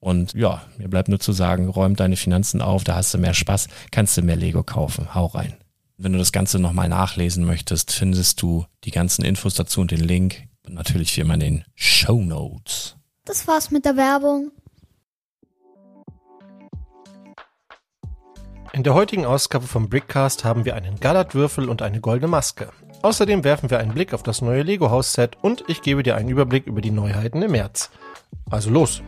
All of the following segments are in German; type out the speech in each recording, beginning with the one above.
Und ja, mir bleibt nur zu sagen, räum deine Finanzen auf, da hast du mehr Spaß, kannst du mehr Lego kaufen. Hau rein. Wenn du das Ganze nochmal nachlesen möchtest, findest du die ganzen Infos dazu und den Link. Und natürlich wie immer in den Show Notes. Das war's mit der Werbung. In der heutigen Ausgabe vom Brickcast haben wir einen Gallertwürfel und eine goldene Maske. Außerdem werfen wir einen Blick auf das neue Lego-Haus-Set und ich gebe dir einen Überblick über die Neuheiten im März. Also los!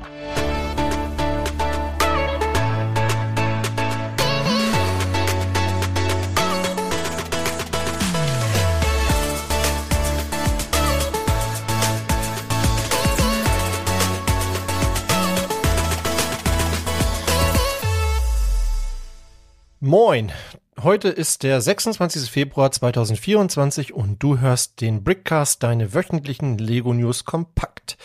Moin! Heute ist der 26. Februar 2024 und du hörst den Brickcast, deine wöchentlichen Lego News kompakt.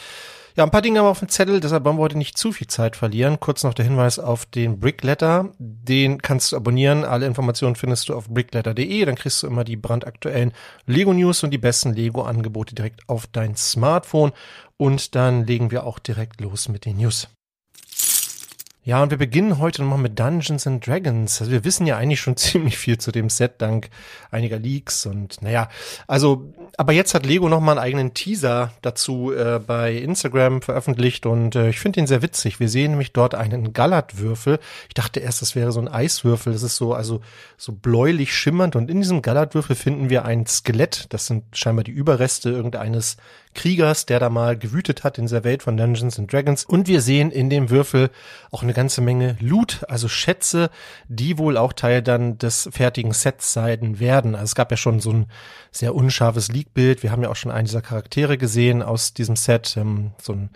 Ja, ein paar Dinge haben wir auf dem Zettel, deshalb wollen wir heute nicht zu viel Zeit verlieren. Kurz noch der Hinweis auf den Brickletter. Den kannst du abonnieren. Alle Informationen findest du auf brickletter.de. Dann kriegst du immer die brandaktuellen Lego News und die besten Lego Angebote direkt auf dein Smartphone. Und dann legen wir auch direkt los mit den News. Ja, und wir beginnen heute nochmal mit Dungeons and Dragons. Also wir wissen ja eigentlich schon ziemlich viel zu dem Set dank einiger Leaks und naja, also, aber jetzt hat Lego nochmal einen eigenen Teaser dazu äh, bei Instagram veröffentlicht und äh, ich finde ihn sehr witzig. Wir sehen nämlich dort einen Gallertwürfel. Ich dachte erst, das wäre so ein Eiswürfel. Das ist so, also so bläulich schimmernd und in diesem Gallertwürfel finden wir ein Skelett. Das sind scheinbar die Überreste irgendeines Kriegers, der da mal gewütet hat in dieser Welt von Dungeons and Dragons. Und wir sehen in dem Würfel auch eine ganze Menge Loot, also Schätze, die wohl auch Teil dann des fertigen Sets sein werden. Also es gab ja schon so ein sehr unscharfes Leak-Bild. Wir haben ja auch schon einen dieser Charaktere gesehen aus diesem Set, ähm, so ein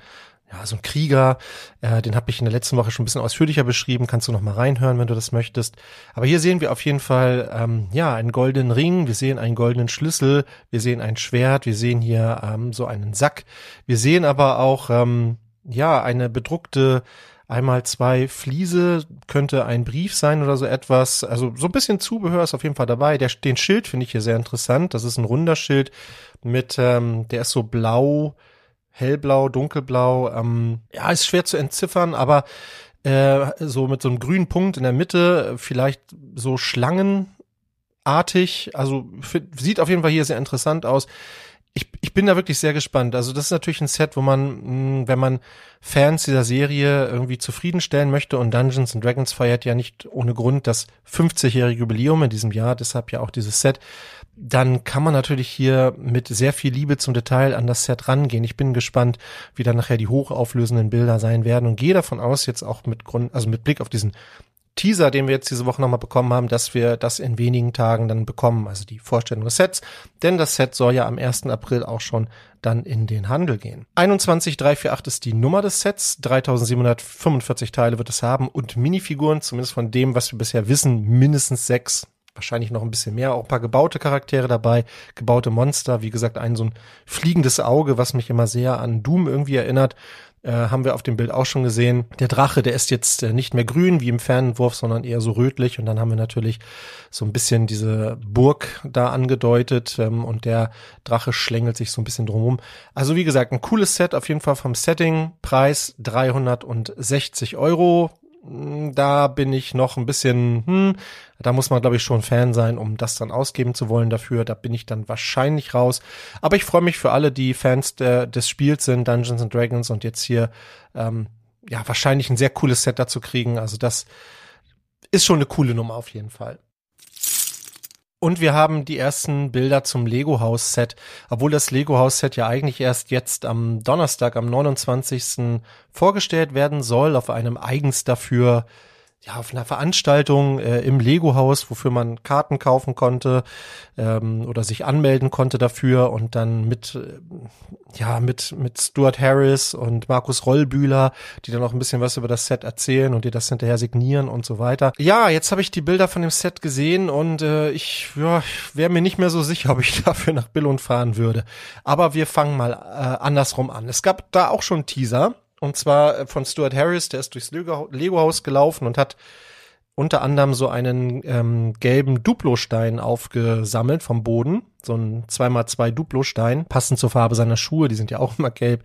ja, so ein Krieger, äh, den habe ich in der letzten Woche schon ein bisschen ausführlicher beschrieben, kannst du noch mal reinhören, wenn du das möchtest. Aber hier sehen wir auf jeden Fall ähm, ja einen goldenen Ring, wir sehen einen goldenen Schlüssel, wir sehen ein Schwert, wir sehen hier ähm, so einen Sack, wir sehen aber auch ähm, ja eine bedruckte einmal zwei Fliese, könnte ein Brief sein oder so etwas. Also so ein bisschen Zubehör ist auf jeden Fall dabei. Der, den Schild finde ich hier sehr interessant. Das ist ein runder Schild mit, ähm, der ist so blau, hellblau, dunkelblau. Ähm, ja, ist schwer zu entziffern, aber äh, so mit so einem grünen Punkt in der Mitte, vielleicht so schlangenartig. Also sieht auf jeden Fall hier sehr interessant aus ich, ich bin da wirklich sehr gespannt. Also das ist natürlich ein Set, wo man, hm, wenn man Fans dieser Serie irgendwie zufriedenstellen möchte und Dungeons and Dragons feiert ja nicht ohne Grund das 50-jährige Jubiläum in diesem Jahr, deshalb ja auch dieses Set, dann kann man natürlich hier mit sehr viel Liebe zum Detail an das Set rangehen. Ich bin gespannt, wie dann nachher die hochauflösenden Bilder sein werden und gehe davon aus, jetzt auch mit Grund, also mit Blick auf diesen Teaser, den wir jetzt diese Woche nochmal bekommen haben, dass wir das in wenigen Tagen dann bekommen, also die Vorstellung des Sets. Denn das Set soll ja am 1. April auch schon dann in den Handel gehen. 21348 ist die Nummer des Sets, 3745 Teile wird es haben und Minifiguren, zumindest von dem, was wir bisher wissen, mindestens sechs wahrscheinlich noch ein bisschen mehr, auch ein paar gebaute Charaktere dabei, gebaute Monster, wie gesagt, ein so ein fliegendes Auge, was mich immer sehr an Doom irgendwie erinnert äh, haben wir auf dem Bild auch schon gesehen. Der Drache, der ist jetzt äh, nicht mehr grün wie im Fernentwurf, sondern eher so rötlich. Und dann haben wir natürlich so ein bisschen diese Burg da angedeutet ähm, und der Drache schlängelt sich so ein bisschen drumherum. Also wie gesagt, ein cooles Set auf jeden Fall vom Setting. Preis 360 Euro. Hm, da bin ich noch ein bisschen, hm, da muss man, glaube ich, schon Fan sein, um das dann ausgeben zu wollen dafür. Da bin ich dann wahrscheinlich raus. Aber ich freue mich für alle, die Fans der, des Spiels sind, Dungeons and Dragons und jetzt hier ähm, ja wahrscheinlich ein sehr cooles Set dazu kriegen. Also das ist schon eine coole Nummer auf jeden Fall. Und wir haben die ersten Bilder zum Lego House Set, obwohl das Lego House Set ja eigentlich erst jetzt am Donnerstag, am 29. vorgestellt werden soll, auf einem eigens dafür ja, auf einer Veranstaltung äh, im Lego-Haus, wofür man Karten kaufen konnte ähm, oder sich anmelden konnte dafür und dann mit, äh, ja, mit, mit Stuart Harris und Markus Rollbühler, die dann auch ein bisschen was über das Set erzählen und dir das hinterher signieren und so weiter. Ja, jetzt habe ich die Bilder von dem Set gesehen und äh, ich ja, wäre mir nicht mehr so sicher, ob ich dafür nach Billund fahren würde. Aber wir fangen mal äh, andersrum an. Es gab da auch schon Teaser und zwar äh, von Stuart Harris, der ist durchs Lego-Haus gelaufen und hat unter anderem so einen ähm, gelben Duplo-Stein aufgesammelt vom Boden. So ein 2x2 Duplo-Stein, passend zur Farbe seiner Schuhe, die sind ja auch immer gelb.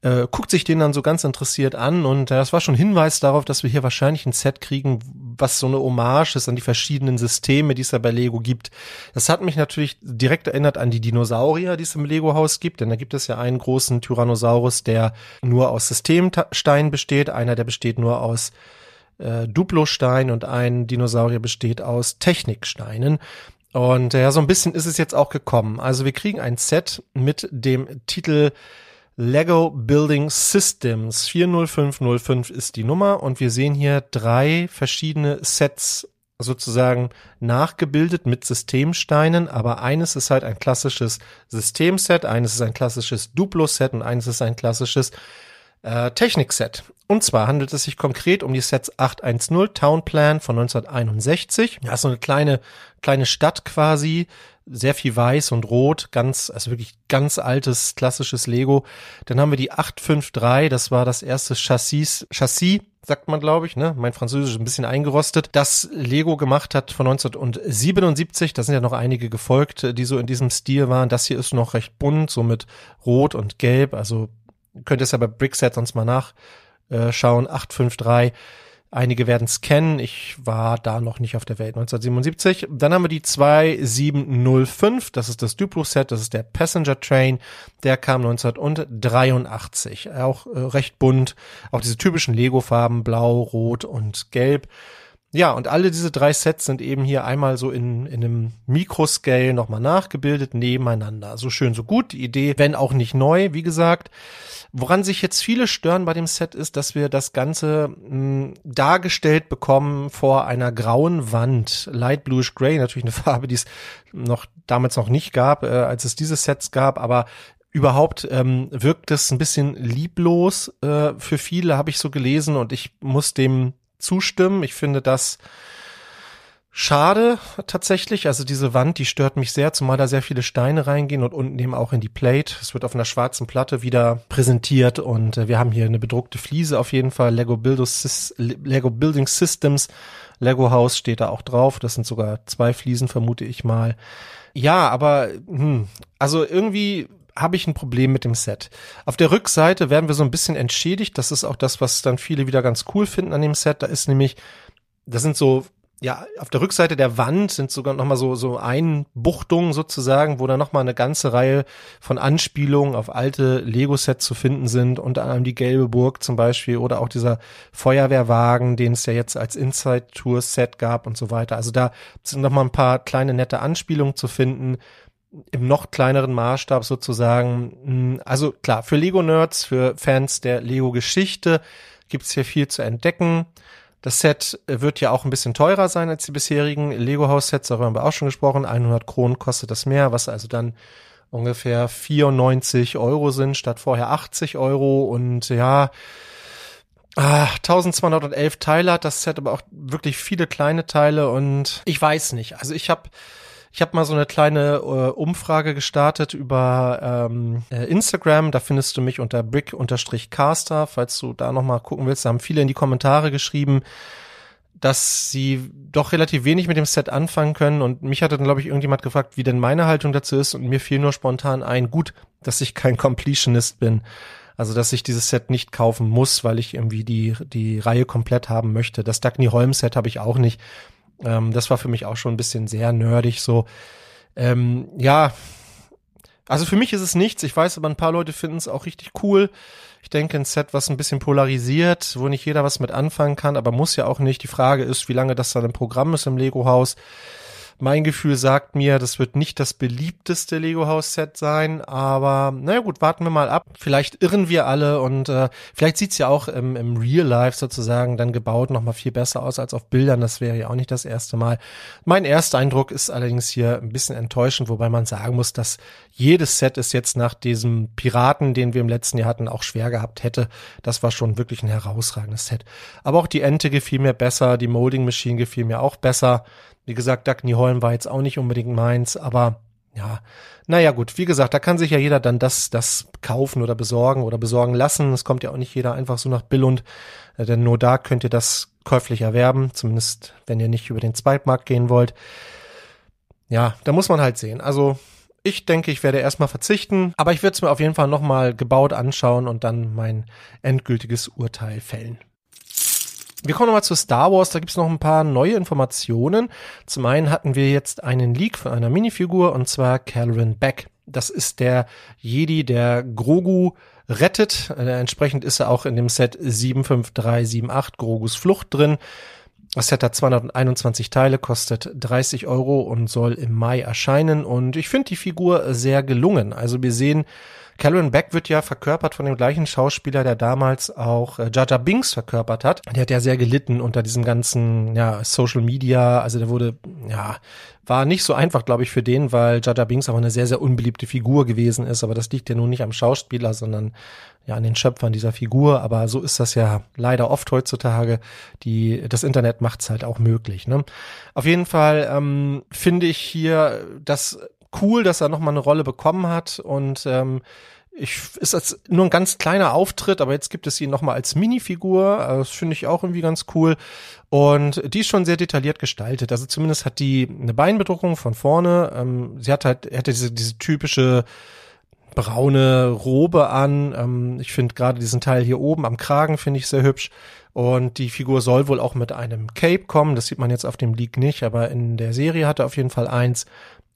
Äh, guckt sich den dann so ganz interessiert an und äh, das war schon Hinweis darauf, dass wir hier wahrscheinlich ein Set kriegen, was so eine Hommage ist an die verschiedenen Systeme, die es da bei Lego gibt. Das hat mich natürlich direkt erinnert an die Dinosaurier, die es im Lego-Haus gibt, denn da gibt es ja einen großen Tyrannosaurus, der nur aus Systemsteinen besteht, einer, der besteht nur aus äh, Duplo-Stein und ein Dinosaurier besteht aus Techniksteinen. Und ja, so ein bisschen ist es jetzt auch gekommen. Also wir kriegen ein Set mit dem Titel Lego Building Systems. 40505 ist die Nummer. Und wir sehen hier drei verschiedene Sets sozusagen nachgebildet mit Systemsteinen, aber eines ist halt ein klassisches Systemset, eines ist ein klassisches Duplo-Set und eines ist ein klassisches äh, Technikset. Und zwar handelt es sich konkret um die Sets 810 Town Plan von 1961. Ja, ist so eine kleine, kleine Stadt quasi, sehr viel weiß und rot, ganz, also wirklich ganz altes, klassisches Lego. Dann haben wir die 853, das war das erste Chassis, Chassis, sagt man, glaube ich, ne? Mein Französisch ist ein bisschen eingerostet. Das Lego gemacht hat von 1977, da sind ja noch einige gefolgt, die so in diesem Stil waren. Das hier ist noch recht bunt, so mit Rot und Gelb. Also könnt ihr es ja bei Brickset sonst mal nachschauen. 853 Einige werden es kennen. Ich war da noch nicht auf der Welt 1977. Dann haben wir die 2705. Das ist das Duplo-Set. Das ist der Passenger Train. Der kam 1983. Auch äh, recht bunt. Auch diese typischen Lego-Farben. Blau, Rot und Gelb. Ja, und alle diese drei Sets sind eben hier einmal so in, in einem Mikroscale nochmal nachgebildet nebeneinander. So schön, so gut. Die Idee, wenn auch nicht neu, wie gesagt. Woran sich jetzt viele stören bei dem Set ist, dass wir das Ganze mh, hm, dargestellt bekommen vor einer grauen Wand. Light Bluish Gray, natürlich eine Farbe, die es noch damals noch nicht gab, äh, als es diese Sets gab, aber überhaupt ähm, wirkt es ein bisschen lieblos äh, für viele, habe ich so gelesen und ich muss dem zustimmen. Ich finde das schade tatsächlich. Also diese Wand, die stört mich sehr, zumal da sehr viele Steine reingehen und unten eben auch in die Plate. Es wird auf einer schwarzen Platte wieder präsentiert und äh, wir haben hier eine bedruckte Fliese auf jeden Fall. Lego, Lego Building Systems, Lego House steht da auch drauf. Das sind sogar zwei Fliesen, vermute ich mal. Ja, aber hm, also irgendwie habe ich ein Problem mit dem Set. Auf der Rückseite werden wir so ein bisschen entschädigt. Das ist auch das, was dann viele wieder ganz cool finden an dem Set. Da ist nämlich, das sind so ja, auf der Rückseite der Wand sind sogar nochmal so, so Einbuchtungen sozusagen, wo da nochmal eine ganze Reihe von Anspielungen auf alte Lego-Sets zu finden sind, unter anderem die Gelbe Burg zum Beispiel oder auch dieser Feuerwehrwagen, den es ja jetzt als Inside-Tour-Set gab und so weiter. Also da sind nochmal ein paar kleine nette Anspielungen zu finden im noch kleineren Maßstab sozusagen. Hm, also klar, für Lego-Nerds, für Fans der Lego-Geschichte gibt's hier viel zu entdecken. Das Set wird ja auch ein bisschen teurer sein als die bisherigen Lego-Haus-Sets, darüber haben wir auch schon gesprochen. 100 Kronen kostet das mehr, was also dann ungefähr 94 Euro sind, statt vorher 80 Euro. Und ja, Ah, 1211 Teile hat das Set, aber auch wirklich viele kleine Teile und ich weiß nicht. Also ich habe ich habe mal so eine kleine äh, Umfrage gestartet über ähm, äh, Instagram. Da findest du mich unter brick-caster, falls du da noch mal gucken willst. Da haben viele in die Kommentare geschrieben, dass sie doch relativ wenig mit dem Set anfangen können. Und mich hatte dann, glaube ich, irgendjemand gefragt, wie denn meine Haltung dazu ist. Und mir fiel nur spontan ein, gut, dass ich kein Completionist bin. Also, dass ich dieses Set nicht kaufen muss, weil ich irgendwie die, die Reihe komplett haben möchte. Das Dagny Holm Set habe ich auch nicht. Ähm, das war für mich auch schon ein bisschen sehr nerdig so. Ähm, ja, also für mich ist es nichts. Ich weiß, aber ein paar Leute finden es auch richtig cool. Ich denke, ein Set, was ein bisschen polarisiert, wo nicht jeder was mit anfangen kann, aber muss ja auch nicht. Die Frage ist, wie lange das dann im Programm ist im Lego-Haus. Mein Gefühl sagt mir, das wird nicht das beliebteste Lego House Set sein, aber naja gut, warten wir mal ab. Vielleicht irren wir alle und äh, vielleicht sieht's ja auch im, im Real Life sozusagen dann gebaut nochmal viel besser aus als auf Bildern. Das wäre ja auch nicht das erste Mal. Mein erster Eindruck ist allerdings hier ein bisschen enttäuschend, wobei man sagen muss, dass jedes Set es jetzt nach diesem Piraten, den wir im letzten Jahr hatten, auch schwer gehabt hätte. Das war schon wirklich ein herausragendes Set. Aber auch die Ente gefiel mir besser, die Molding Machine gefiel mir auch besser. Wie gesagt, Dagny Holm war jetzt auch nicht unbedingt meins, aber ja, naja gut, wie gesagt, da kann sich ja jeder dann das, das kaufen oder besorgen oder besorgen lassen. Es kommt ja auch nicht jeder einfach so nach Billund, äh, denn nur da könnt ihr das käuflich erwerben, zumindest wenn ihr nicht über den Zweitmarkt gehen wollt. Ja, da muss man halt sehen. Also ich denke, ich werde erstmal verzichten, aber ich werde es mir auf jeden Fall nochmal gebaut anschauen und dann mein endgültiges Urteil fällen. Wir kommen nochmal zu Star Wars, da gibt's noch ein paar neue Informationen. Zum einen hatten wir jetzt einen Leak von einer Minifigur und zwar Calvin Beck. Das ist der Jedi, der Grogu rettet. Äh, entsprechend ist er auch in dem Set 75378 Grogus Flucht drin. Das Set hat 221 Teile, kostet 30 Euro und soll im Mai erscheinen. Und ich finde die Figur sehr gelungen. Also wir sehen Calvin Beck wird ja verkörpert von dem gleichen Schauspieler, der damals auch äh, Jaja Binks verkörpert hat. Der hat ja sehr gelitten unter diesem ganzen ja, Social Media. Also der wurde, ja, war nicht so einfach, glaube ich, für den, weil Jaja Binks auch eine sehr, sehr unbeliebte Figur gewesen ist. Aber das liegt ja nun nicht am Schauspieler, sondern ja an den Schöpfern dieser Figur. Aber so ist das ja leider oft heutzutage. Die, das Internet macht es halt auch möglich. Ne? Auf jeden Fall ähm, finde ich hier, dass cool, dass er nochmal eine Rolle bekommen hat und ähm, ich ist das nur ein ganz kleiner Auftritt, aber jetzt gibt es ihn nochmal als Minifigur. Also das finde ich auch irgendwie ganz cool. Und die ist schon sehr detailliert gestaltet. Also zumindest hat die eine Beinbedruckung von vorne. Ähm, sie hat halt, hatte diese, diese typische braune Robe an. Ähm, ich finde gerade diesen Teil hier oben am Kragen finde ich sehr hübsch. Und die Figur soll wohl auch mit einem Cape kommen. Das sieht man jetzt auf dem Leak nicht, aber in der Serie hat er auf jeden Fall eins.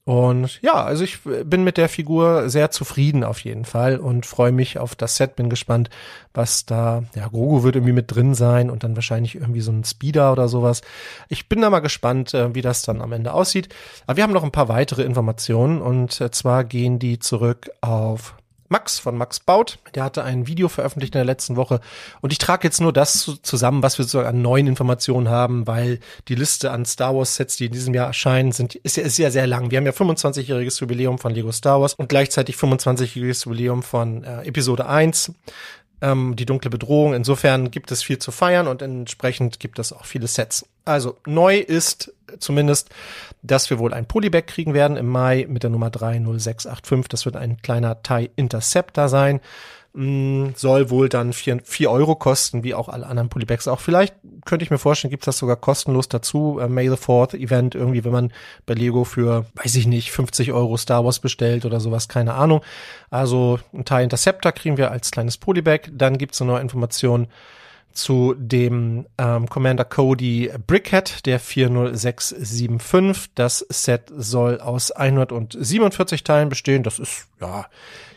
Und ja, also ich bin mit der Figur sehr zufrieden auf jeden Fall und freue mich auf das Set, bin gespannt, was da, ja, Grogu wird irgendwie mit drin sein und dann wahrscheinlich irgendwie so ein Speeder oder sowas. Ich bin da mal gespannt, äh, wie das dann am Ende aussieht. Aber wir haben noch ein paar weitere Informationen und äh, zwar gehen die zurück auf Max von Max Baut. Der hatte ein Video veröffentlicht in der letzten Woche und ich trage jetzt nur das zusammen, was wir sozusagen an neuen Informationen haben, weil die Liste an Star Wars Sets, die in diesem Jahr erscheinen, sind ist ja, ja sehr lang. Wir haben ja 25-jähriges Jubiläum von Lego Star Wars und gleichzeitig 25-jähriges Jubiläum von äh, Episode 1 ähm, die dunkle Bedrohung. Insofern gibt es viel zu feiern und entsprechend gibt es auch viele Sets. Also neu ist zumindest, dass wir wohl ein Polybag kriegen werden im Mai mit der Nummer 30685. Das wird ein kleiner TIE Interceptor sein mh, soll wohl dann vier Euro kosten, wie auch alle anderen Polybags auch. Vielleicht könnte ich mir vorstellen, gibt es das sogar kostenlos dazu. Äh, May the Fourth Event irgendwie, wenn man bei Lego für, weiß ich nicht, 50 Euro Star Wars bestellt oder sowas, keine Ahnung. Also ein Teil Interceptor kriegen wir als kleines Polybag. Dann gibt es eine neue Information zu dem ähm, Commander Cody Brickhead, der 40675. Das Set soll aus 147 Teilen bestehen. Das ist, ja,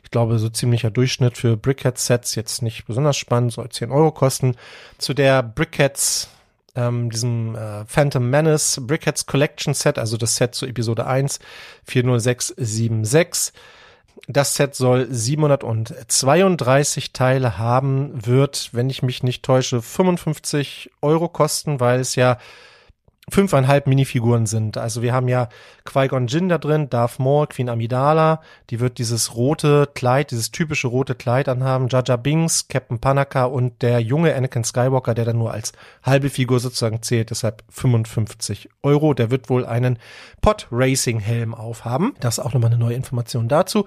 ich glaube, so ziemlicher Durchschnitt für Brickhead-Sets jetzt nicht besonders spannend, soll 10 Euro kosten. Zu der Brickheads ähm, diesem äh, Phantom Menace Brickheads Collection Set, also das Set zu Episode 1, 40676. Das Set soll 732 Teile haben, wird, wenn ich mich nicht täusche, 55 Euro kosten, weil es ja fünfeinhalb Minifiguren sind. Also wir haben ja Qui-Gon Jinn da drin, Darth Maul, Queen Amidala, die wird dieses rote Kleid, dieses typische rote Kleid anhaben, Jaja Bings, Captain Panaka und der junge Anakin Skywalker, der dann nur als halbe Figur sozusagen zählt, deshalb 55 Euro. Der wird wohl einen Pod Racing Helm aufhaben. Das ist auch nochmal eine neue Information dazu.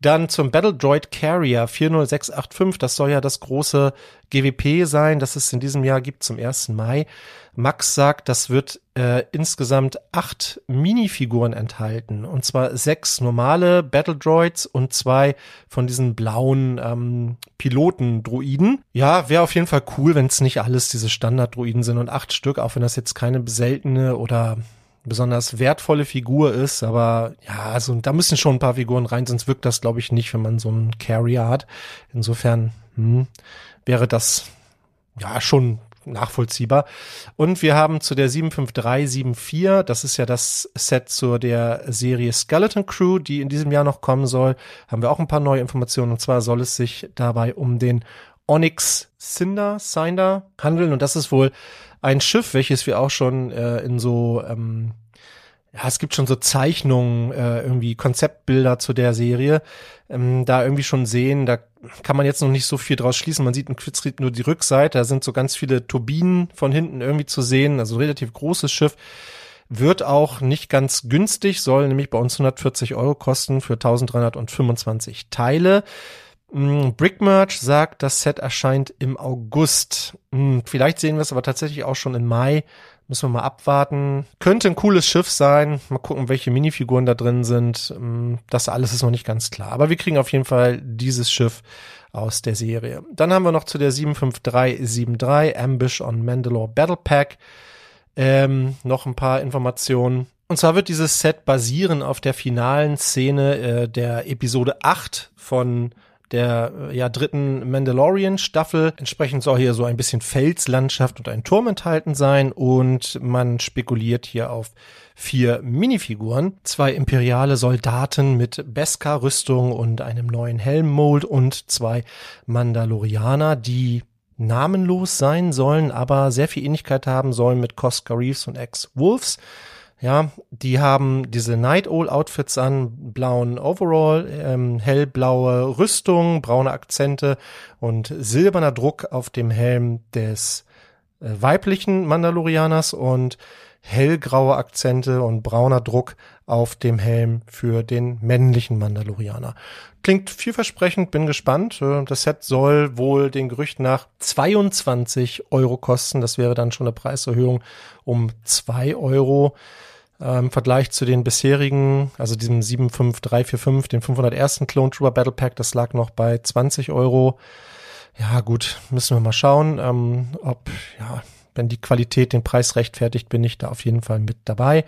Dann zum Battle Droid Carrier 40685. Das soll ja das große GWP sein, das es in diesem Jahr gibt zum 1. Mai. Max sagt, das wird äh, insgesamt acht Minifiguren enthalten. Und zwar sechs normale Battle Droids und zwei von diesen blauen ähm, Piloten-Druiden. Ja, wäre auf jeden Fall cool, wenn es nicht alles diese Standard-Druiden sind und acht Stück, auch wenn das jetzt keine seltene oder besonders wertvolle Figur ist, aber ja, also da müssen schon ein paar Figuren rein, sonst wirkt das, glaube ich, nicht, wenn man so einen Carrier hat. Insofern hm, wäre das ja schon nachvollziehbar. Und wir haben zu der 75374, das ist ja das Set zu der Serie Skeleton Crew, die in diesem Jahr noch kommen soll, haben wir auch ein paar neue Informationen. Und zwar soll es sich dabei um den Onyx Cinder, Cinder handeln. Und das ist wohl ein Schiff, welches wir auch schon äh, in so ähm, ja, es gibt schon so Zeichnungen, äh, irgendwie Konzeptbilder zu der Serie, ähm, da irgendwie schon sehen, da kann man jetzt noch nicht so viel draus schließen. Man sieht in Quitzried nur die Rückseite, da sind so ganz viele Turbinen von hinten irgendwie zu sehen, also relativ großes Schiff. Wird auch nicht ganz günstig, soll nämlich bei uns 140 Euro kosten für 1325 Teile. Mm, Brickmerch sagt, das Set erscheint im August. Mm, vielleicht sehen wir es aber tatsächlich auch schon im Mai. Müssen wir mal abwarten. Könnte ein cooles Schiff sein. Mal gucken, welche Minifiguren da drin sind. Mm, das alles ist noch nicht ganz klar. Aber wir kriegen auf jeden Fall dieses Schiff aus der Serie. Dann haben wir noch zu der 75373 Ambush on Mandalore Battle Pack ähm, noch ein paar Informationen. Und zwar wird dieses Set basieren auf der finalen Szene äh, der Episode 8 von der äh, ja dritten Mandalorian Staffel. Entsprechend soll hier so ein bisschen Felslandschaft und ein Turm enthalten sein und man spekuliert hier auf vier Minifiguren, zwei imperiale Soldaten mit Beskar-Rüstung und einem neuen Helmmold und zwei Mandalorianer, die namenlos sein sollen, aber sehr viel Ähnlichkeit haben sollen mit Cosca Reeves und Ex-Wolves. Ja, die haben diese Night Owl Outfits an, blauen Overall, ähm, hellblaue Rüstung, braune Akzente und silberner Druck auf dem Helm des äh, weiblichen Mandalorianers und hellgraue Akzente und brauner Druck auf dem Helm für den männlichen Mandalorianer. Klingt vielversprechend, bin gespannt. Äh, das Set soll wohl den Gerüchten nach 22 Euro kosten. Das wäre dann schon eine Preiserhöhung um zwei Euro. Äh, Im Vergleich zu den bisherigen, also diesem 75345, den 501. Clone Trooper Battle Pack, das lag noch bei 20 Euro. Ja, gut, müssen wir mal schauen, ähm, ob, ja, wenn die Qualität den Preis rechtfertigt, bin ich da auf jeden Fall mit dabei.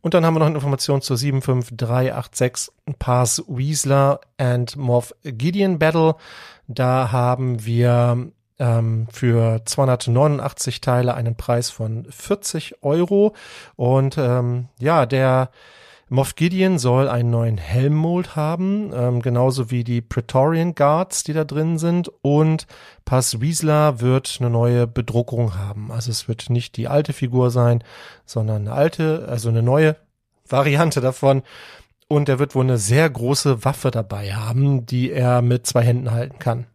Und dann haben wir noch eine Information zur 75386 Pass Weasler and Morph Gideon Battle. Da haben wir ähm, für 289 Teile einen Preis von 40 Euro. Und ähm, ja, der Moff Gideon soll einen neuen Helmmold haben, ähm, genauso wie die Praetorian Guards, die da drin sind. Und Paz Wiesler wird eine neue Bedruckung haben. Also es wird nicht die alte Figur sein, sondern eine alte, also eine neue Variante davon. Und er wird wohl eine sehr große Waffe dabei haben, die er mit zwei Händen halten kann.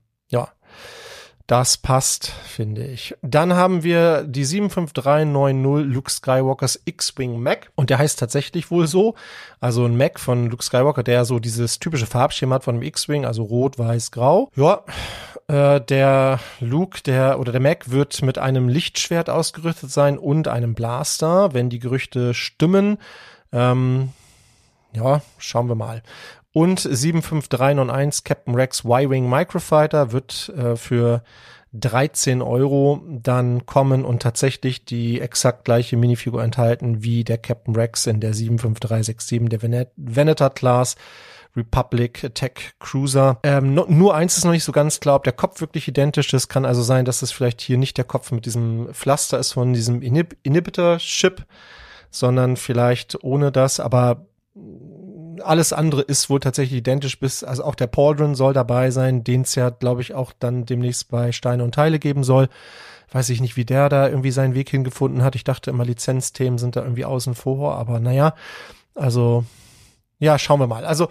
Das passt, finde ich. Dann haben wir die 75390 Luke Skywalkers X-Wing Mac und der heißt tatsächlich wohl so. Also ein Mac von Luke Skywalker, der so dieses typische Farbschema hat von dem X-Wing, also rot, weiß, grau. Ja, äh, der Luke, der oder der Mac wird mit einem Lichtschwert ausgerüstet sein und einem Blaster, wenn die Gerüchte stimmen. Ähm, ja, schauen wir mal. Und 75391 Captain Rex Y-Wing Microfighter wird äh, für 13 Euro dann kommen und tatsächlich die exakt gleiche Minifigur enthalten wie der Captain Rex in der 75367 der Venet Veneter Class. Republic Tech Cruiser. Ähm, no, nur eins ist noch nicht so ganz klar, ob der Kopf wirklich identisch ist. Kann also sein, dass es vielleicht hier nicht der Kopf mit diesem Pflaster ist von diesem Inhib Inhibitor-Chip, sondern vielleicht ohne das. Aber alles andere ist wohl tatsächlich identisch bis, also auch der Pauldron soll dabei sein, den es ja, glaube ich, auch dann demnächst bei Steine und Teile geben soll. Weiß ich nicht, wie der da irgendwie seinen Weg hingefunden hat. Ich dachte immer, Lizenzthemen sind da irgendwie außen vor, aber naja, also ja, schauen wir mal. Also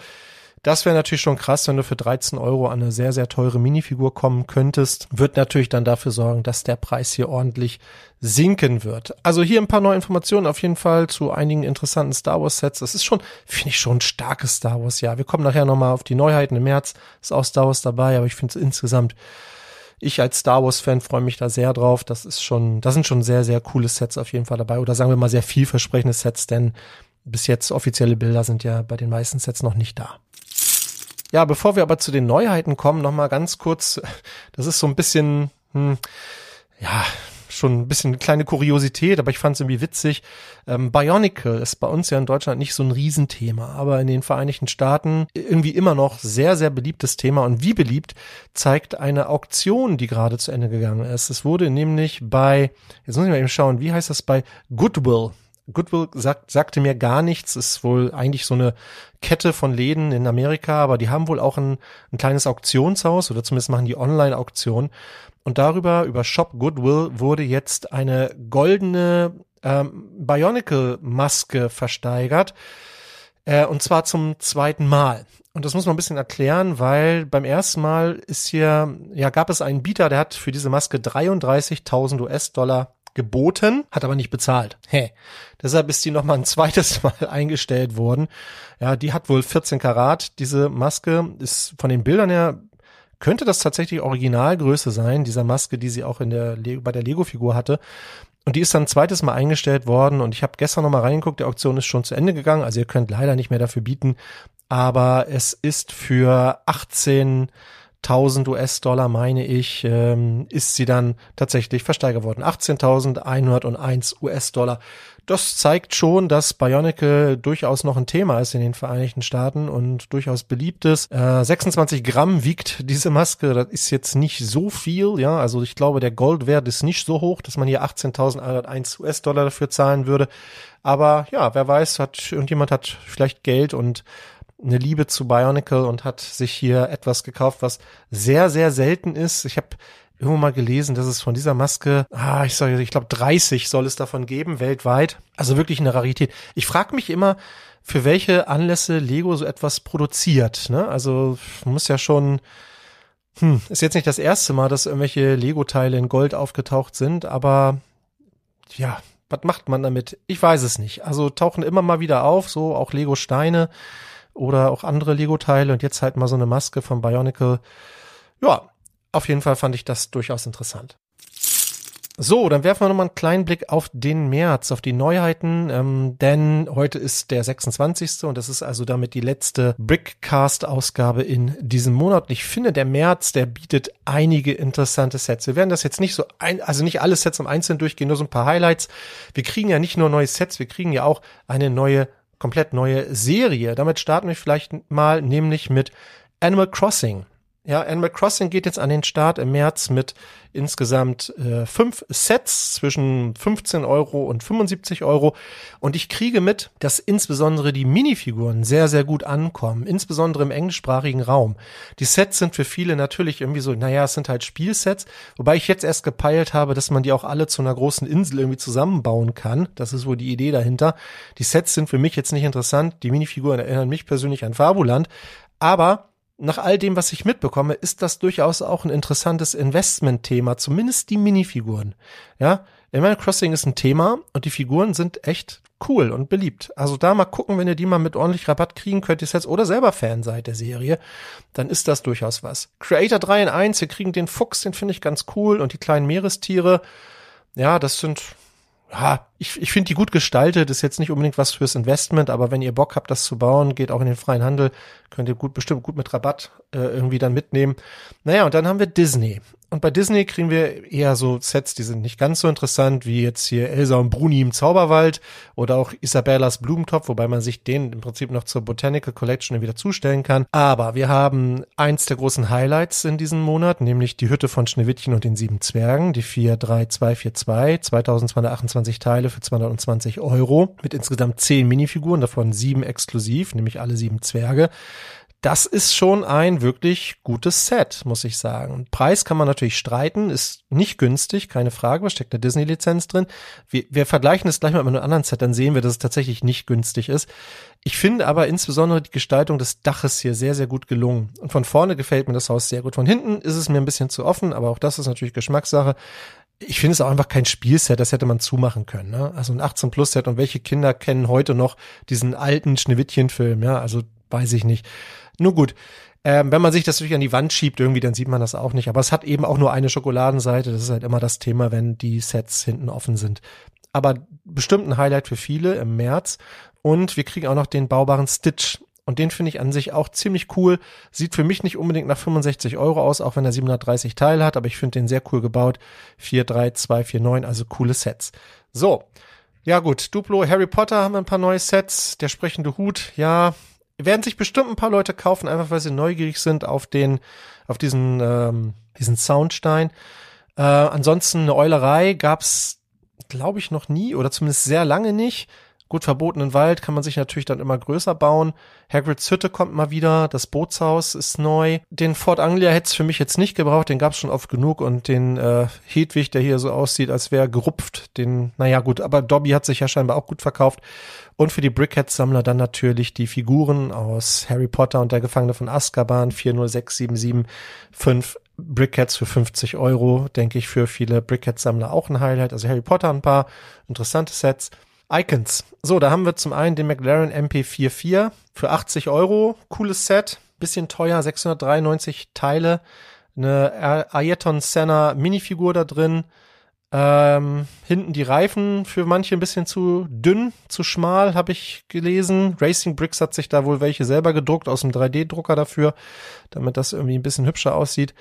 das wäre natürlich schon krass, wenn du für 13 Euro an eine sehr, sehr teure Minifigur kommen könntest. Wird natürlich dann dafür sorgen, dass der Preis hier ordentlich sinken wird. Also hier ein paar neue Informationen auf jeden Fall zu einigen interessanten Star Wars Sets. Das ist schon, finde ich schon ein starkes Star Wars Ja, Wir kommen nachher nochmal auf die Neuheiten im März. Ist auch Star Wars dabei, aber ich finde es insgesamt ich als Star Wars Fan freue mich da sehr drauf. Das ist schon, da sind schon sehr, sehr coole Sets auf jeden Fall dabei. Oder sagen wir mal sehr vielversprechende Sets, denn bis jetzt offizielle Bilder sind ja bei den meisten Sets noch nicht da. Ja, bevor wir aber zu den Neuheiten kommen, noch mal ganz kurz, das ist so ein bisschen, hm, ja, schon ein bisschen eine kleine Kuriosität, aber ich fand es irgendwie witzig. Ähm, Bionicle ist bei uns ja in Deutschland nicht so ein Riesenthema, aber in den Vereinigten Staaten irgendwie immer noch sehr, sehr beliebtes Thema. Und wie beliebt zeigt eine Auktion, die gerade zu Ende gegangen ist. Es wurde nämlich bei, jetzt muss ich mal eben schauen, wie heißt das bei Goodwill Goodwill sagt, sagte mir gar nichts, ist wohl eigentlich so eine Kette von Läden in Amerika, aber die haben wohl auch ein, ein kleines Auktionshaus oder zumindest machen die Online-Auktion. Und darüber, über Shop Goodwill, wurde jetzt eine goldene ähm, Bionicle-Maske versteigert. Äh, und zwar zum zweiten Mal. Und das muss man ein bisschen erklären, weil beim ersten Mal ist hier, ja, gab es einen Bieter, der hat für diese Maske 33.000 US-Dollar geboten, hat aber nicht bezahlt. Hä. Deshalb ist die nochmal ein zweites Mal eingestellt worden. Ja, die hat wohl 14 Karat. Diese Maske ist von den Bildern her könnte das tatsächlich Originalgröße sein, dieser Maske, die sie auch in der bei der Lego-Figur hatte. Und die ist dann ein zweites Mal eingestellt worden und ich habe gestern nochmal reingeguckt, die Auktion ist schon zu Ende gegangen, also ihr könnt leider nicht mehr dafür bieten, aber es ist für 18 1000 US-Dollar, meine ich, ähm, ist sie dann tatsächlich versteigert worden. 18.101 US-Dollar. Das zeigt schon, dass Bionicle durchaus noch ein Thema ist in den Vereinigten Staaten und durchaus beliebt ist. Äh, 26 Gramm wiegt diese Maske. Das ist jetzt nicht so viel, ja. Also ich glaube, der Goldwert ist nicht so hoch, dass man hier 18.101 US-Dollar dafür zahlen würde. Aber ja, wer weiß, hat irgendjemand hat vielleicht Geld und eine Liebe zu Bionicle und hat sich hier etwas gekauft, was sehr, sehr selten ist. Ich habe irgendwo mal gelesen, dass es von dieser Maske, ah, ich sage, ich glaube 30 soll es davon geben weltweit. Also wirklich eine Rarität. Ich frage mich immer, für welche Anlässe Lego so etwas produziert. Ne? Also muss ja schon, hm, ist jetzt nicht das erste Mal, dass irgendwelche Lego-Teile in Gold aufgetaucht sind, aber ja, was macht man damit? Ich weiß es nicht. Also tauchen immer mal wieder auf, so auch Lego-Steine oder auch andere Lego-Teile und jetzt halt mal so eine Maske von Bionicle. Ja, auf jeden Fall fand ich das durchaus interessant. So, dann werfen wir nochmal einen kleinen Blick auf den März, auf die Neuheiten, ähm, denn heute ist der 26. und das ist also damit die letzte Brickcast-Ausgabe in diesem Monat. Und ich finde, der März, der bietet einige interessante Sets. Wir werden das jetzt nicht so, ein, also nicht alle Sets im Einzelnen durchgehen, nur so ein paar Highlights. Wir kriegen ja nicht nur neue Sets, wir kriegen ja auch eine neue komplett neue Serie. Damit starten wir vielleicht mal nämlich mit Animal Crossing. Ja, Animal Crossing geht jetzt an den Start im März mit insgesamt äh, fünf Sets zwischen 15 Euro und 75 Euro. Und ich kriege mit, dass insbesondere die Minifiguren sehr, sehr gut ankommen, insbesondere im englischsprachigen Raum. Die Sets sind für viele natürlich irgendwie so, naja, es sind halt Spielsets, wobei ich jetzt erst gepeilt habe, dass man die auch alle zu einer großen Insel irgendwie zusammenbauen kann. Das ist wohl die Idee dahinter. Die Sets sind für mich jetzt nicht interessant. Die Minifiguren erinnern mich persönlich an Fabuland. Aber nach all dem, was ich mitbekomme, ist das durchaus auch ein interessantes Investmentthema, zumindest die Minifiguren. Ja, Animal Crossing ist ein Thema und die Figuren sind echt cool und beliebt. Also da mal gucken, wenn ihr die mal mit ordentlich Rabatt kriegen könnt, ihr jetzt oder selber Fan seid der Serie, dann ist das durchaus was. Creator 3 in 1, wir kriegen den Fuchs, den finde ich ganz cool und die kleinen Meerestiere. Ja, das sind ja, ich, ich finde die gut gestaltet, ist jetzt nicht unbedingt was fürs Investment, aber wenn ihr Bock habt, das zu bauen, geht auch in den freien Handel, könnt ihr gut bestimmt gut mit Rabatt äh, irgendwie dann mitnehmen. Naja, und dann haben wir Disney. Und bei Disney kriegen wir eher so Sets, die sind nicht ganz so interessant, wie jetzt hier Elsa und Bruni im Zauberwald oder auch Isabellas Blumentopf, wobei man sich den im Prinzip noch zur Botanical Collection wieder zustellen kann. Aber wir haben eins der großen Highlights in diesem Monat, nämlich die Hütte von Schneewittchen und den sieben Zwergen, die 43242, 2228 Teile für 220 Euro mit insgesamt zehn Minifiguren, davon sieben exklusiv, nämlich alle sieben Zwerge das ist schon ein wirklich gutes Set, muss ich sagen. Preis kann man natürlich streiten, ist nicht günstig, keine Frage, was steckt eine Disney-Lizenz drin. Wir, wir vergleichen es gleich mal mit einem anderen Set, dann sehen wir, dass es tatsächlich nicht günstig ist. Ich finde aber insbesondere die Gestaltung des Daches hier sehr, sehr gut gelungen. Und von vorne gefällt mir das Haus sehr gut. Von hinten ist es mir ein bisschen zu offen, aber auch das ist natürlich Geschmackssache ich finde es auch einfach kein Spielset, das hätte man zumachen können. Ne? Also ein 18 Plus Set und welche Kinder kennen heute noch diesen alten Schneewittchen-Film? Ja, also weiß ich nicht. Nur gut. Ähm, wenn man sich das natürlich an die Wand schiebt, irgendwie, dann sieht man das auch nicht. Aber es hat eben auch nur eine Schokoladenseite. Das ist halt immer das Thema, wenn die Sets hinten offen sind. Aber bestimmt ein Highlight für viele im März. Und wir kriegen auch noch den baubaren Stitch. Und den finde ich an sich auch ziemlich cool. Sieht für mich nicht unbedingt nach 65 Euro aus, auch wenn er 730 Teile hat, aber ich finde den sehr cool gebaut. 43249, also coole Sets. So. Ja gut, Duplo, Harry Potter haben ein paar neue Sets. Der sprechende Hut, ja, werden sich bestimmt ein paar Leute kaufen, einfach weil sie neugierig sind auf den, auf diesen, ähm, diesen Soundstein. Äh, ansonsten eine Eulerei gab's, glaube ich, noch nie oder zumindest sehr lange nicht. Gut, verbotenen Wald kann man sich natürlich dann immer größer bauen. Hagrids Hütte kommt mal wieder, das Bootshaus ist neu. Den Fort Anglia hätte es für mich jetzt nicht gebraucht, den gab's schon oft genug und den äh, Hedwig, der hier so aussieht, als wäre gerupft, den, naja gut, aber Dobby hat sich ja scheinbar auch gut verkauft. Und für die Brickhead-Sammler dann natürlich die Figuren aus Harry Potter und der Gefangene von Azkaban 406775 Brickheads für 50 Euro, denke ich, für viele Brickhead-Sammler auch ein Highlight. Also Harry Potter ein paar interessante Sets. Icons. So, da haben wir zum einen den McLaren MP44 für 80 Euro. Cooles Set. Bisschen teuer, 693 Teile. Eine Ayrton Senna Minifigur da drin. Ähm, hinten die Reifen für manche ein bisschen zu dünn, zu schmal, habe ich gelesen. Racing Bricks hat sich da wohl welche selber gedruckt aus dem 3D-Drucker dafür, damit das irgendwie ein bisschen hübscher aussieht.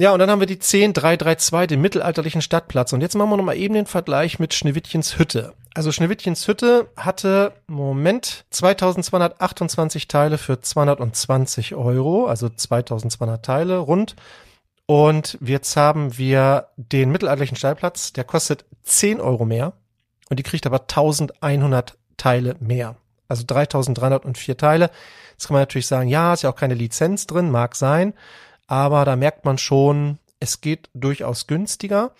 Ja, und dann haben wir die 10332, den mittelalterlichen Stadtplatz. Und jetzt machen wir nochmal eben den Vergleich mit Schneewittchens Hütte. Also Schneewittchens Hütte hatte, Moment, 2228 Teile für 220 Euro, also 2200 Teile rund. Und jetzt haben wir den mittelalterlichen Stadtplatz, der kostet 10 Euro mehr und die kriegt aber 1100 Teile mehr. Also 3304 Teile. Jetzt kann man natürlich sagen, ja, ist ja auch keine Lizenz drin, mag sein aber da merkt man schon, es geht durchaus günstiger.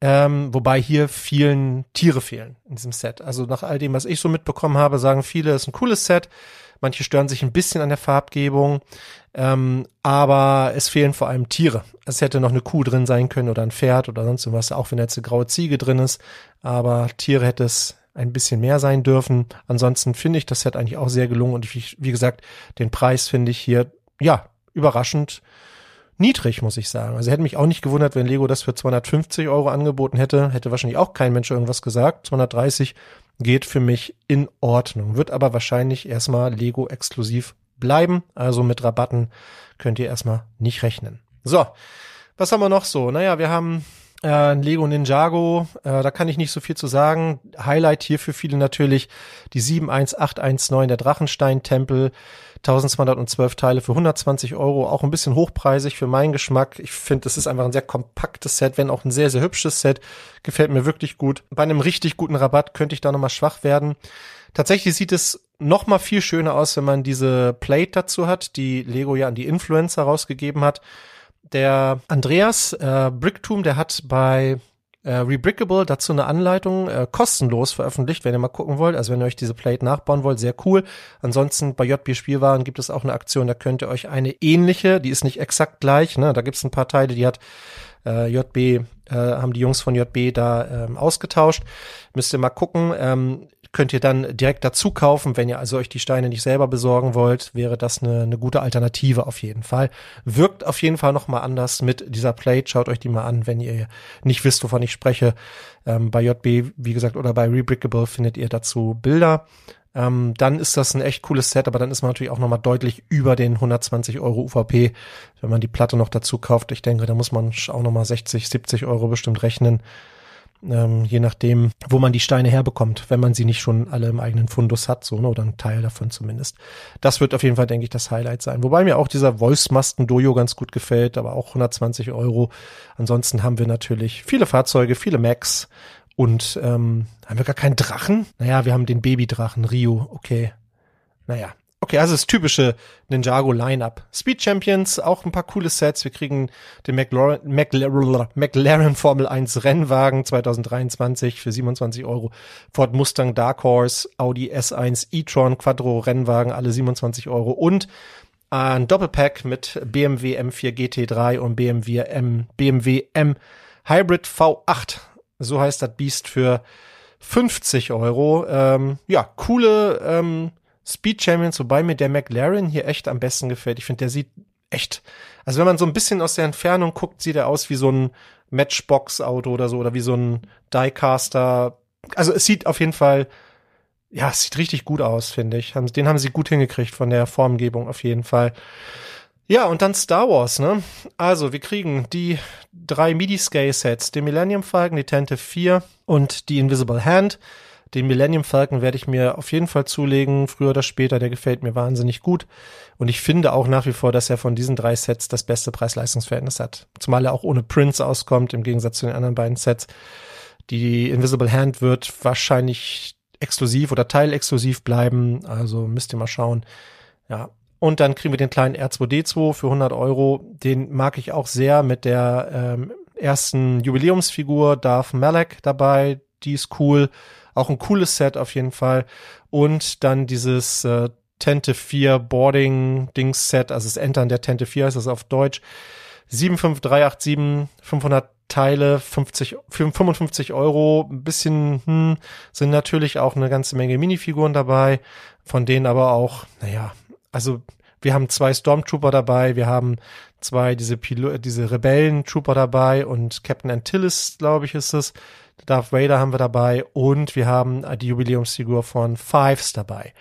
Ähm, wobei hier vielen Tiere fehlen in diesem Set. Also nach all dem, was ich so mitbekommen habe, sagen viele, es ist ein cooles Set. Manche stören sich ein bisschen an der Farbgebung, ähm, aber es fehlen vor allem Tiere. Es hätte noch eine Kuh drin sein können oder ein Pferd oder sonst was, auch wenn jetzt eine graue Ziege drin ist. Aber Tiere hätte es ein bisschen mehr sein dürfen. Ansonsten finde ich das Set eigentlich auch sehr gelungen und ich, wie gesagt, den Preis finde ich hier, ja, überraschend niedrig, muss ich sagen. Also hätte mich auch nicht gewundert, wenn Lego das für 250 Euro angeboten hätte. Hätte wahrscheinlich auch kein Mensch irgendwas gesagt. 230 geht für mich in Ordnung. Wird aber wahrscheinlich erstmal Lego exklusiv bleiben. Also mit Rabatten könnt ihr erstmal nicht rechnen. So. Was haben wir noch so? Naja, wir haben Äh, Lego Ninjago, äh, da kann ich nicht so viel zu sagen. Highlight hier für viele natürlich die 71819 der Drachenstein-Tempel. 1212 Teile für 120 Euro, auch ein bisschen hochpreisig für meinen Geschmack. Ich finde, es ist einfach ein sehr kompaktes Set, wenn auch ein sehr, sehr hübsches Set. Gefällt mir wirklich gut. Bei einem richtig guten Rabatt könnte ich da nochmal schwach werden. Tatsächlich sieht es noch mal viel schöner aus, wenn man diese Plate dazu hat, die Lego ja an die Influencer rausgegeben hat. Der Andreas äh, Bricktum, der hat bei äh, Rebrickable dazu eine Anleitung äh, kostenlos veröffentlicht, wenn ihr mal gucken wollt. Also wenn ihr euch diese Plate nachbauen wollt, sehr cool. Ansonsten bei JB Spielwaren gibt es auch eine Aktion, da könnt ihr euch eine ähnliche, die ist nicht exakt gleich, ne? da gibt es ein paar Teile, die hat äh, JB, äh, haben die Jungs von JB da ähm, ausgetauscht. Müsst ihr mal gucken. Ähm, könnt ihr dann direkt dazu kaufen. Wenn ihr also euch die Steine nicht selber besorgen wollt, wäre das eine, eine gute Alternative auf jeden Fall. Wirkt auf jeden Fall nochmal anders mit dieser Plate. Schaut euch die mal an, wenn ihr nicht wisst, wovon ich spreche. Ähm, bei JB, wie gesagt, oder bei Rebrickable findet ihr dazu Bilder. Ähm, dann ist das ein echt cooles Set, aber dann ist man natürlich auch nochmal deutlich über den 120 Euro UVP, wenn man die Platte noch dazu kauft. Ich denke, da muss man auch nochmal 60, 70 Euro bestimmt rechnen ähm, je nachdem, wo man die Steine herbekommt, wenn man sie nicht schon alle im eigenen Fundus hat, so, ne, oder ein Teil davon zumindest. Das wird auf jeden Fall, denke ich, das Highlight sein. Wobei mir auch dieser Wolfsmasten-Dojo ganz gut gefällt, aber auch 120 Euro. Ansonsten haben wir natürlich viele Fahrzeuge, viele Macs und ähm, haben wir gar keinen Drachen? Naja, wir haben den Babydrachen, Rio, okay. Naja, Okay, also das typische Ninjago Lineup. Speed Champions, auch ein paar coole Sets. Wir kriegen den McLaren, McLaren, Formel 1 Rennwagen 2023 für 27 Euro. Ford Mustang Dark Horse, Audi S1 e-tron Quattro Rennwagen, alle 27 Euro. Und ein Doppelpack mit BMW M4 GT3 und BMW M, BMW M Hybrid V8. So heißt das Beast für 50 Euro. Ähm, ja, coole, ähm, Speed Champions, wobei mir der McLaren hier echt am besten gefällt. Ich finde, der sieht echt, also wenn man so ein bisschen aus der Entfernung guckt, sieht er aus wie so ein Matchbox-Auto oder so oder wie so ein Diecaster. Also es sieht auf jeden Fall, ja, es sieht richtig gut aus, finde ich. Den haben sie gut hingekriegt von der Formgebung auf jeden Fall. Ja, und dann Star Wars, ne? Also, wir kriegen die drei MIDI-Scale-Sets, den Millennium Falcon, die Tente 4 und die Invisible Hand. Den Millennium Falcon werde ich mir auf jeden Fall zulegen, früher oder später. Der gefällt mir wahnsinnig gut. Und ich finde auch nach wie vor, dass er von diesen drei Sets das beste Preis-Leistungs-Verhältnis hat. Zumal er auch ohne Prints auskommt, im Gegensatz zu den anderen beiden Sets. Die Invisible Hand wird wahrscheinlich exklusiv oder teilexklusiv bleiben. Also müsst ihr mal schauen. Ja. Und dann kriegen wir den kleinen R2D2 für 100 Euro. Den mag ich auch sehr mit der ähm, ersten Jubiläumsfigur Darth Malak dabei. Die ist cool. Auch ein cooles Set auf jeden Fall. Und dann dieses äh, Tente 4 Boarding Dings Set, also das Entern der Tente 4 heißt das auf Deutsch. 75387, 500 Teile, 50, 55 Euro, ein bisschen, hm, sind natürlich auch eine ganze Menge Minifiguren dabei, von denen aber auch, naja, also wir haben zwei Stormtrooper dabei, wir haben zwei diese Pilo diese Rebellen-Trooper dabei und Captain Antilles, glaube ich, ist es. Darth Vader haben wir dabei und wir haben die Jubiläumsfigur von Fives dabei.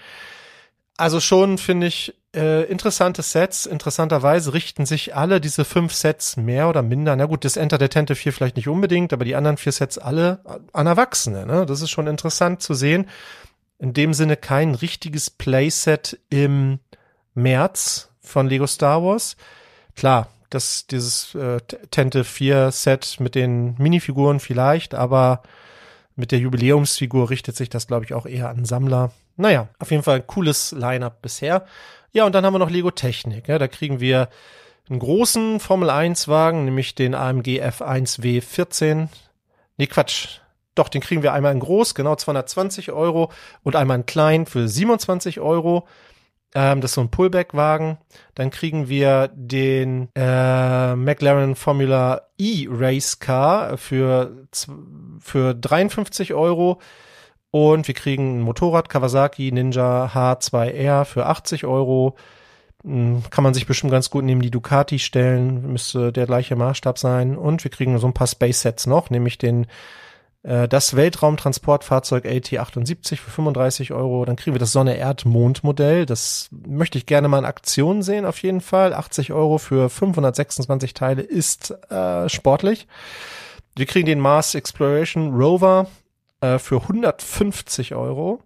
Also schon finde ich äh, interessante Sets. Interessanterweise richten sich alle diese fünf Sets mehr oder minder, na gut, das Enter der Tente 4 vielleicht nicht unbedingt, aber die anderen vier Sets alle an Erwachsene. Ne? Das ist schon interessant zu sehen. In dem Sinne kein richtiges Playset im März von Lego Star Wars. Klar, das, dieses äh, Tente 4 Set mit den Minifiguren vielleicht, aber mit der Jubiläumsfigur richtet sich das, glaube ich, auch eher an Sammler. Naja, auf jeden Fall ein cooles Line-up bisher. Ja, und dann haben wir noch Lego Technik. Ja, da kriegen wir einen großen Formel 1 Wagen, nämlich den AMG F1 W14. Nee, Quatsch. Doch, den kriegen wir einmal in groß, genau 220 Euro und einmal in klein für 27 Euro. Ähm, das ist so ein Pullback-Wagen. Dann kriegen wir den äh, McLaren Formula E Race Car für, für 53 Euro. Und wir kriegen ein Motorrad Kawasaki Ninja H2R für 80 Euro. Hm, kann man sich bestimmt ganz gut neben die Ducati stellen. Müsste der gleiche Maßstab sein. Und wir kriegen so ein paar Space Sets noch, nämlich den äh, das Weltraumtransportfahrzeug LT78 für 35 Euro. Dann kriegen wir das Sonne-Erd-Mond-Modell. Das möchte ich gerne mal in Aktion sehen, auf jeden Fall. 80 Euro für 526 Teile ist äh, sportlich. Wir kriegen den Mars Exploration Rover äh, für 150 Euro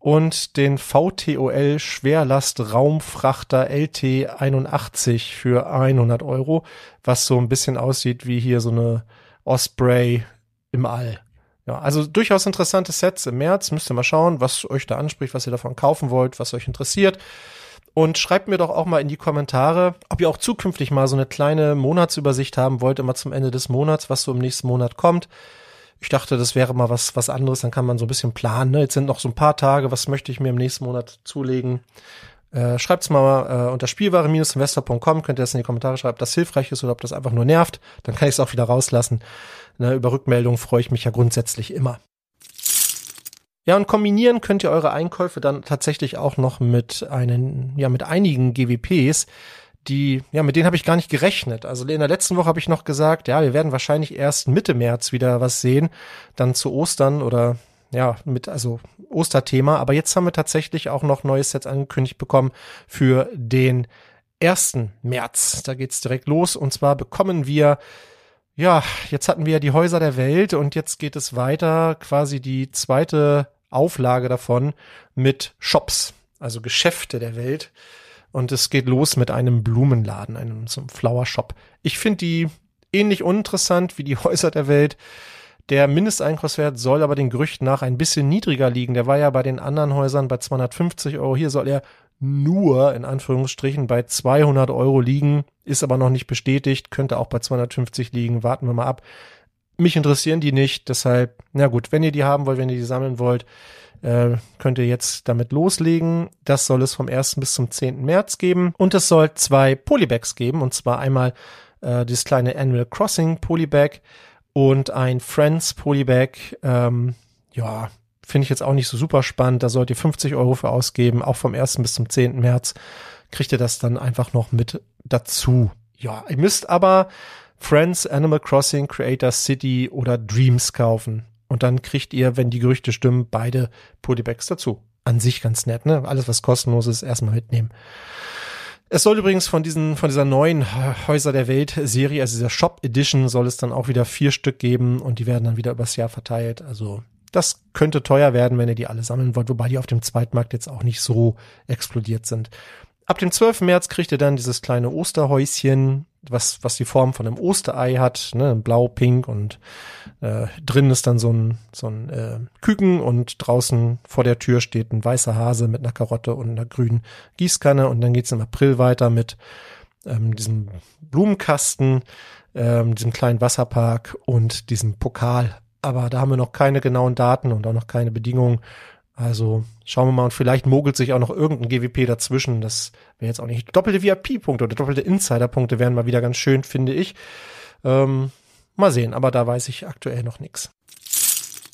und den VTOL Schwerlast Raumfrachter LT 81 für 100 Euro, was so ein bisschen aussieht wie hier so eine Osprey im All. Ja, also durchaus interessante Sets im März. Müsst ihr mal schauen, was euch da anspricht, was ihr davon kaufen wollt, was euch interessiert. Und schreibt mir doch auch mal in die Kommentare, ob ihr auch zukünftig mal so eine kleine Monatsübersicht haben wollt, immer zum Ende des Monats, was so im nächsten Monat kommt. Ich dachte, das wäre mal was, was anderes, dann kann man so ein bisschen planen. Ne? Jetzt sind noch so ein paar Tage, was möchte ich mir im nächsten Monat zulegen? Äh, schreibt's mal äh, unter spielware-investor.com, könnt ihr das in die Kommentare schreiben, ob das hilfreich ist oder ob das einfach nur nervt. Dann kann ich es auch wieder rauslassen. Ne, über Rückmeldungen freue ich mich ja grundsätzlich immer. Ja, und kombinieren könnt ihr eure Einkäufe dann tatsächlich auch noch mit einen, ja, mit einigen GWPs, die, ja, mit denen habe ich gar nicht gerechnet. Also in der letzten Woche habe ich noch gesagt, ja, wir werden wahrscheinlich erst Mitte März wieder was sehen, dann zu Ostern oder ja, mit also Osterthema, aber jetzt haben wir tatsächlich auch noch neue Sets angekündigt bekommen für den ersten März. Da geht's direkt los und zwar bekommen wir ja, jetzt hatten wir ja die Häuser der Welt und jetzt geht es weiter, quasi die zweite Auflage davon mit Shops, also Geschäfte der Welt. Und es geht los mit einem Blumenladen, einem so einem Flower Shop. Ich finde die ähnlich uninteressant wie die Häuser der Welt. Der Mindesteinkaufswert soll aber den Gerüchten nach ein bisschen niedriger liegen. Der war ja bei den anderen Häusern bei 250 Euro. Hier soll er nur in Anführungsstrichen bei 200 Euro liegen, ist aber noch nicht bestätigt, könnte auch bei 250 liegen, warten wir mal ab. Mich interessieren die nicht, deshalb, na gut, wenn ihr die haben wollt, wenn ihr die sammeln wollt, äh, könnt ihr jetzt damit loslegen. Das soll es vom 1. bis zum 10. März geben und es soll zwei Polybags geben und zwar einmal äh, dieses kleine Annual Crossing Polybag und ein Friends Polybag. Ähm, ja, Finde ich jetzt auch nicht so super spannend. Da sollt ihr 50 Euro für ausgeben. Auch vom 1. bis zum 10. März kriegt ihr das dann einfach noch mit dazu. Ja, ihr müsst aber Friends, Animal Crossing, Creator City oder Dreams kaufen. Und dann kriegt ihr, wenn die Gerüchte stimmen, beide Polybags dazu. An sich ganz nett, ne? Alles, was kostenlos ist, erstmal mitnehmen. Es soll übrigens von diesen, von dieser neuen Häuser der Welt Serie, also dieser Shop Edition, soll es dann auch wieder vier Stück geben und die werden dann wieder übers Jahr verteilt. Also das könnte teuer werden, wenn ihr die alle sammeln wollt, wobei die auf dem Zweitmarkt jetzt auch nicht so explodiert sind. Ab dem 12. März kriegt ihr dann dieses kleine Osterhäuschen, was, was die Form von einem Osterei hat, ne, blau, pink und äh, drin ist dann so ein, so ein äh, Küken und draußen vor der Tür steht ein weißer Hase mit einer Karotte und einer grünen Gießkanne und dann geht's im April weiter mit ähm, diesem Blumenkasten, ähm, diesem kleinen Wasserpark und diesem Pokal aber da haben wir noch keine genauen Daten und auch noch keine Bedingungen. Also schauen wir mal und vielleicht mogelt sich auch noch irgendein GWP dazwischen. Das wäre jetzt auch nicht. Doppelte VIP-Punkte oder doppelte Insider-Punkte wären mal wieder ganz schön, finde ich. Ähm, mal sehen, aber da weiß ich aktuell noch nichts.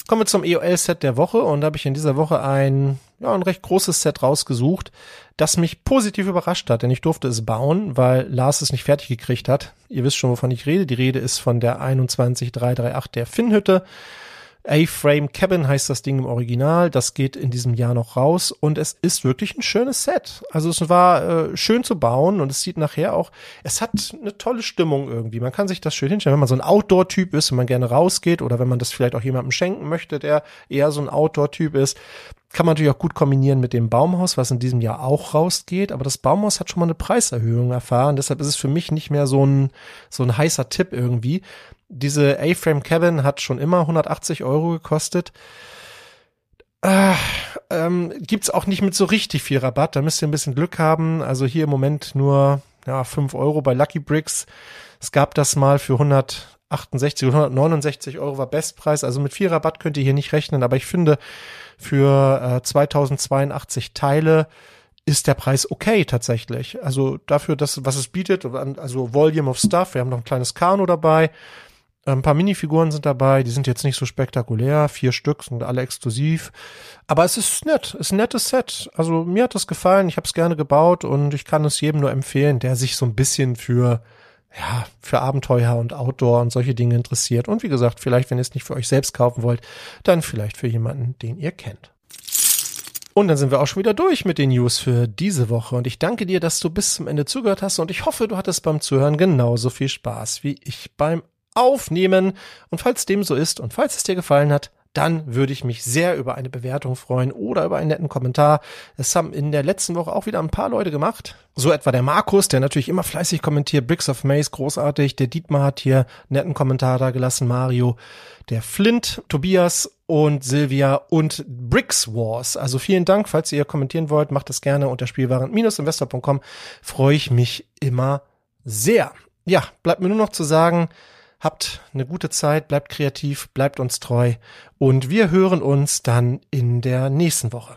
Kommen wir zum EOL-Set der Woche und da habe ich in dieser Woche ein, ja, ein recht großes Set rausgesucht, das mich positiv überrascht hat, denn ich durfte es bauen, weil Lars es nicht fertig gekriegt hat. Ihr wisst schon, wovon ich rede. Die Rede ist von der 21338 der Finnhütte. A-Frame Cabin heißt das Ding im Original. Das geht in diesem Jahr noch raus und es ist wirklich ein schönes Set. Also es war äh, schön zu bauen und es sieht nachher auch, es hat eine tolle Stimmung irgendwie. Man kann sich das schön hinstellen, wenn man so ein Outdoor-Typ ist und man gerne rausgeht oder wenn man das vielleicht auch jemandem schenken möchte, der eher so ein Outdoor-Typ ist. Kann man natürlich auch gut kombinieren mit dem Baumhaus, was in diesem Jahr auch rausgeht. Aber das Baumhaus hat schon mal eine Preiserhöhung erfahren. Deshalb ist es für mich nicht mehr so ein, so ein heißer Tipp irgendwie. Diese A-Frame Cabin hat schon immer 180 Euro gekostet. Äh, ähm, gibt's auch nicht mit so richtig viel Rabatt. Da müsst ihr ein bisschen Glück haben. Also hier im Moment nur ja, 5 Euro bei Lucky Bricks. Es gab das mal für 168 oder 169 Euro war Bestpreis. Also mit viel Rabatt könnt ihr hier nicht rechnen. Aber ich finde, für äh, 2082 Teile ist der Preis okay tatsächlich. Also dafür, dass, was es bietet, also Volume of Stuff, wir haben noch ein kleines Kano dabei, ein paar Minifiguren sind dabei, die sind jetzt nicht so spektakulär, vier Stück sind alle exklusiv. Aber es ist nett, es ist ein nettes Set. Also mir hat das gefallen, ich habe es gerne gebaut und ich kann es jedem nur empfehlen, der sich so ein bisschen für ja, für Abenteuer und Outdoor und solche Dinge interessiert. Und wie gesagt, vielleicht, wenn ihr es nicht für euch selbst kaufen wollt, dann vielleicht für jemanden, den ihr kennt. Und dann sind wir auch schon wieder durch mit den News für diese Woche. Und ich danke dir, dass du bis zum Ende zugehört hast. Und ich hoffe, du hattest beim Zuhören genauso viel Spaß wie ich beim aufnehmen. Und falls dem so ist und falls es dir gefallen hat, dann würde ich mich sehr über eine Bewertung freuen oder über einen netten Kommentar. Es haben in der letzten Woche auch wieder ein paar Leute gemacht. So etwa der Markus, der natürlich immer fleißig kommentiert. Bricks of Maze, großartig. Der Dietmar hat hier netten Kommentar da gelassen. Mario, der Flint, Tobias und Silvia und Bricks Wars. Also vielen Dank, falls ihr kommentieren wollt, macht das gerne unter spielwaren-investor.com. Freue ich mich immer sehr. Ja, bleibt mir nur noch zu sagen, Habt eine gute Zeit, bleibt kreativ, bleibt uns treu und wir hören uns dann in der nächsten Woche.